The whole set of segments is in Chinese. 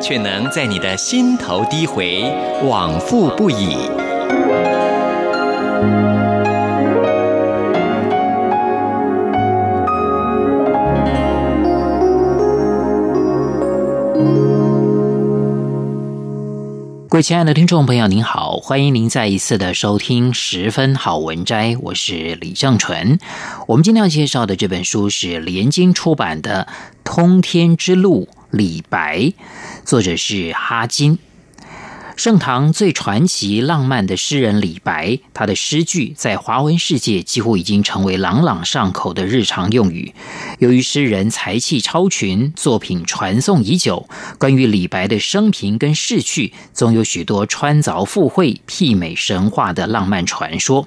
却能在你的心头低回，往复不已。各位亲爱的听众朋友，您好，欢迎您再一次的收听《十分好文摘》，我是李正纯。我们今天要介绍的这本书是联经出版的《通天之路》，李白，作者是哈金。盛唐最传奇浪漫的诗人李白，他的诗句在华文世界几乎已经成为朗朗上口的日常用语。由于诗人才气超群，作品传颂已久，关于李白的生平跟逝去，总有许多穿凿附会、媲美神话的浪漫传说。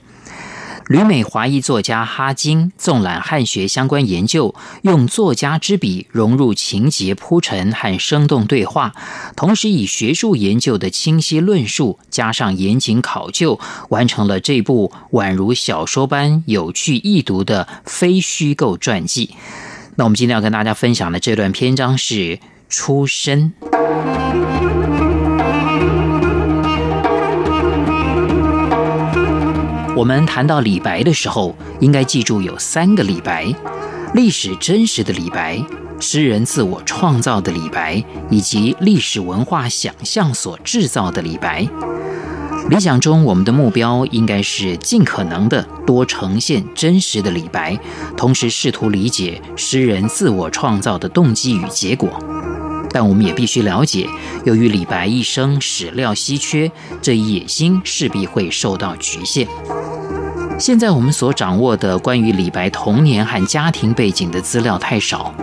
旅美华裔作家哈金纵览汉学相关研究，用作家之笔融入情节铺陈和生动对话，同时以学术研究的清晰论述加上严谨考究，完成了这部宛如小说般有趣易读的非虚构传记。那我们今天要跟大家分享的这段篇章是《出身》。我们谈到李白的时候，应该记住有三个李白：历史真实的李白、诗人自我创造的李白，以及历史文化想象所制造的李白。理想中，我们的目标应该是尽可能的多呈现真实的李白，同时试图理解诗人自我创造的动机与结果。但我们也必须了解，由于李白一生史料稀缺，这一野心势必会受到局限。现在我们所掌握的关于李白童年和家庭背景的资料太少，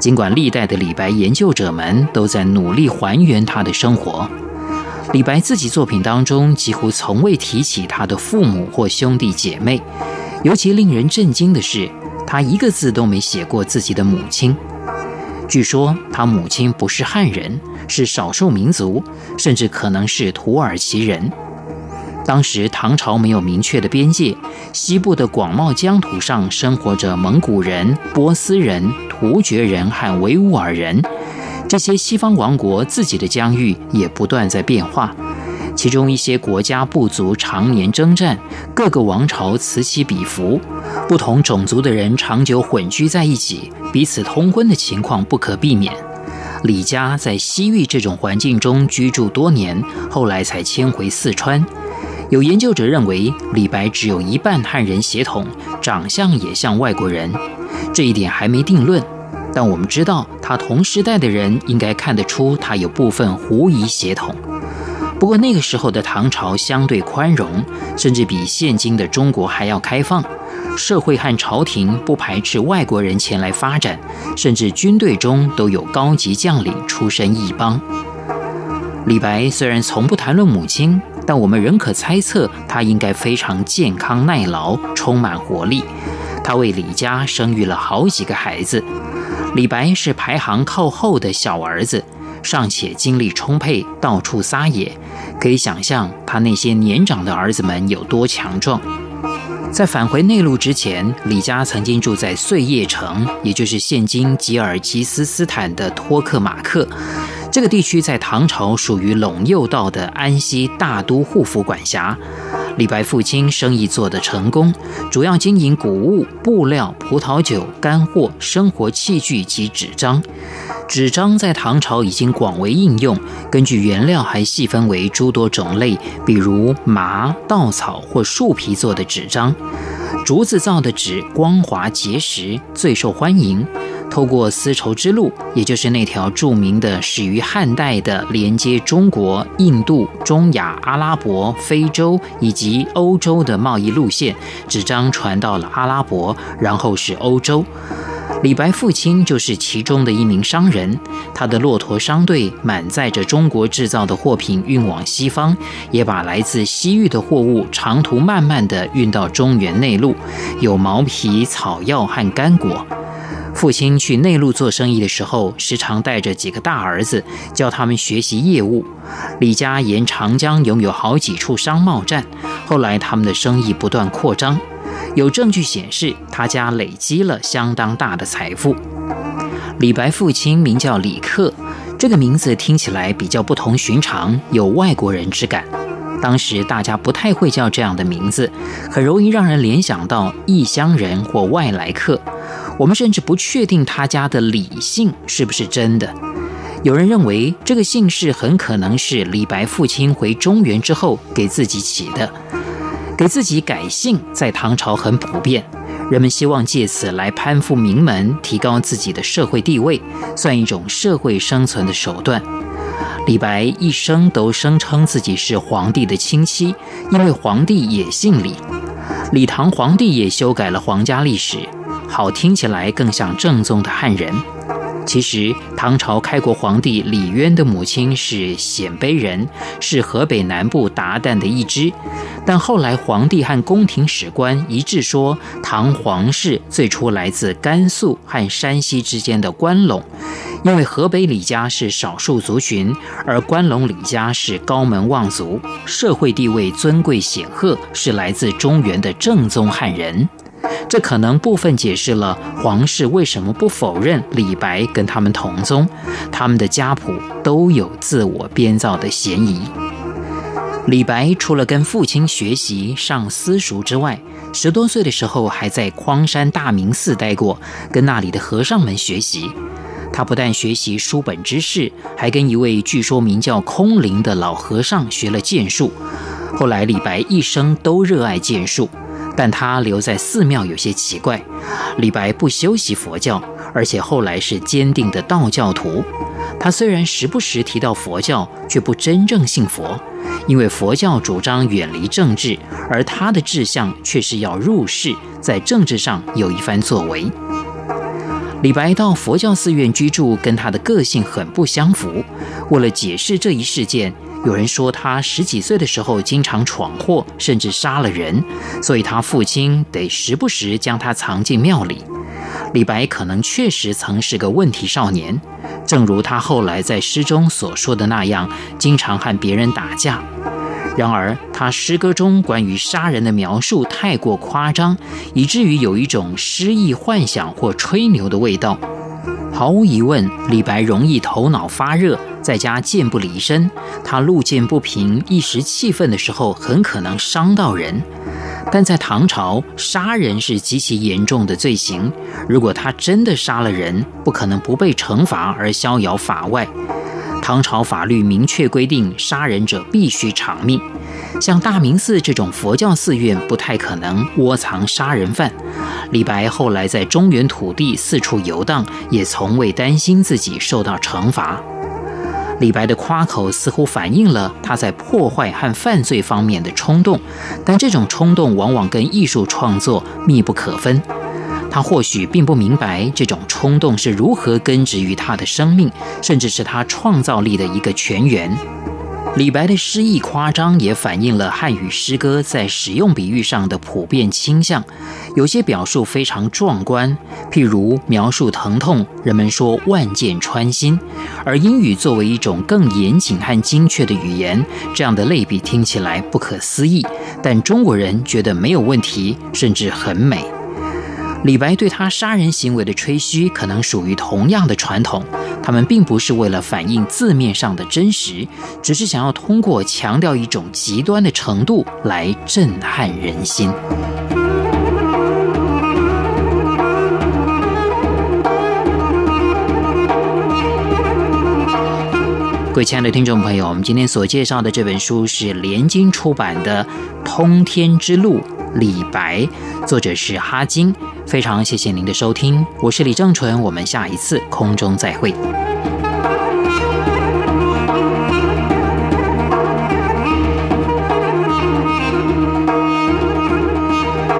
尽管历代的李白研究者们都在努力还原他的生活。李白自己作品当中几乎从未提起他的父母或兄弟姐妹，尤其令人震惊的是，他一个字都没写过自己的母亲。据说他母亲不是汉人，是少数民族，甚至可能是土耳其人。当时唐朝没有明确的边界，西部的广袤疆土上生活着蒙古人、波斯人、突厥人和维吾尔人。这些西方王国自己的疆域也不断在变化，其中一些国家部族常年征战，各个王朝此起彼伏，不同种族的人长久混居在一起，彼此通婚的情况不可避免。李家在西域这种环境中居住多年，后来才迁回四川。有研究者认为，李白只有一半汉人血统，长相也像外国人，这一点还没定论。但我们知道，他同时代的人应该看得出他有部分胡夷血统。不过那个时候的唐朝相对宽容，甚至比现今的中国还要开放，社会和朝廷不排斥外国人前来发展，甚至军队中都有高级将领出身异邦。李白虽然从不谈论母亲。但我们仍可猜测，他应该非常健康耐劳，充满活力。他为李家生育了好几个孩子。李白是排行靠后的小儿子，尚且精力充沛，到处撒野。可以想象他那些年长的儿子们有多强壮。在返回内陆之前，李家曾经住在碎叶城，也就是现今吉尔吉斯斯坦的托克马克。这个地区在唐朝属于陇右道的安西大都护府管辖。李白父亲生意做得成功，主要经营谷物、布料、葡萄酒、干货、生活器具及纸张。纸张在唐朝已经广为应用，根据原料还细分为诸多种类，比如麻、稻草或树皮做的纸张。竹子造的纸光滑结实，最受欢迎。透过丝绸之路，也就是那条著名的始于汉代的连接中国、印度、中亚、阿拉伯、非洲以及欧洲的贸易路线，纸张传到了阿拉伯，然后是欧洲。李白父亲就是其中的一名商人，他的骆驼商队满载着中国制造的货品运往西方，也把来自西域的货物长途慢慢地运到中原内陆，有毛皮、草药和干果。父亲去内陆做生意的时候，时常带着几个大儿子，教他们学习业务。李家沿长江拥有好几处商贸站，后来他们的生意不断扩张。有证据显示，他家累积了相当大的财富。李白父亲名叫李克，这个名字听起来比较不同寻常，有外国人之感。当时大家不太会叫这样的名字，很容易让人联想到异乡人或外来客。我们甚至不确定他家的李姓是不是真的。有人认为这个姓氏很可能是李白父亲回中原之后给自己起的。给自己改姓在唐朝很普遍，人们希望借此来攀附名门，提高自己的社会地位，算一种社会生存的手段。李白一生都声称自己是皇帝的亲戚，因为皇帝也姓李。李唐皇帝也修改了皇家历史，好听起来更像正宗的汉人。其实，唐朝开国皇帝李渊的母亲是鲜卑人，是河北南部韃旦的一支。但后来皇帝和宫廷史官一致说，唐皇室最初来自甘肃和山西之间的关陇，因为河北李家是少数族群，而关陇李家是高门望族，社会地位尊贵显赫，是来自中原的正宗汉人。这可能部分解释了皇室为什么不否认李白跟他们同宗，他们的家谱都有自我编造的嫌疑。李白除了跟父亲学习上私塾之外，十多岁的时候还在匡山大明寺待过，跟那里的和尚们学习。他不但学习书本知识，还跟一位据说名叫空灵的老和尚学了剑术。后来李白一生都热爱剑术。但他留在寺庙有些奇怪，李白不修习佛教，而且后来是坚定的道教徒。他虽然时不时提到佛教，却不真正信佛，因为佛教主张远离政治，而他的志向却是要入世，在政治上有一番作为。李白到佛教寺院居住，跟他的个性很不相符。为了解释这一事件，有人说他十几岁的时候经常闯祸，甚至杀了人，所以他父亲得时不时将他藏进庙里。李白可能确实曾是个问题少年，正如他后来在诗中所说的那样，经常和别人打架。然而，他诗歌中关于杀人的描述太过夸张，以至于有一种诗意幻想或吹牛的味道。毫无疑问，李白容易头脑发热，在家剑不离身。他路见不平、一时气愤的时候，很可能伤到人。但在唐朝，杀人是极其严重的罪行。如果他真的杀了人，不可能不被惩罚而逍遥法外。唐朝法律明确规定，杀人者必须偿命。像大明寺这种佛教寺院，不太可能窝藏杀人犯。李白后来在中原土地四处游荡，也从未担心自己受到惩罚。李白的夸口似乎反映了他在破坏和犯罪方面的冲动，但这种冲动往往跟艺术创作密不可分。他或许并不明白这种冲动是如何根植于他的生命，甚至是他创造力的一个泉源。李白的诗意夸张，也反映了汉语诗歌在使用比喻上的普遍倾向。有些表述非常壮观，譬如描述疼痛，人们说万箭穿心；而英语作为一种更严谨和精确的语言，这样的类比听起来不可思议，但中国人觉得没有问题，甚至很美。李白对他杀人行为的吹嘘，可能属于同样的传统。他们并不是为了反映字面上的真实，只是想要通过强调一种极端的程度来震撼人心。各位亲爱的听众朋友，我们今天所介绍的这本书是连经出版的《通天之路》。李白，作者是哈金。非常谢谢您的收听，我是李正淳，我们下一次空中再会。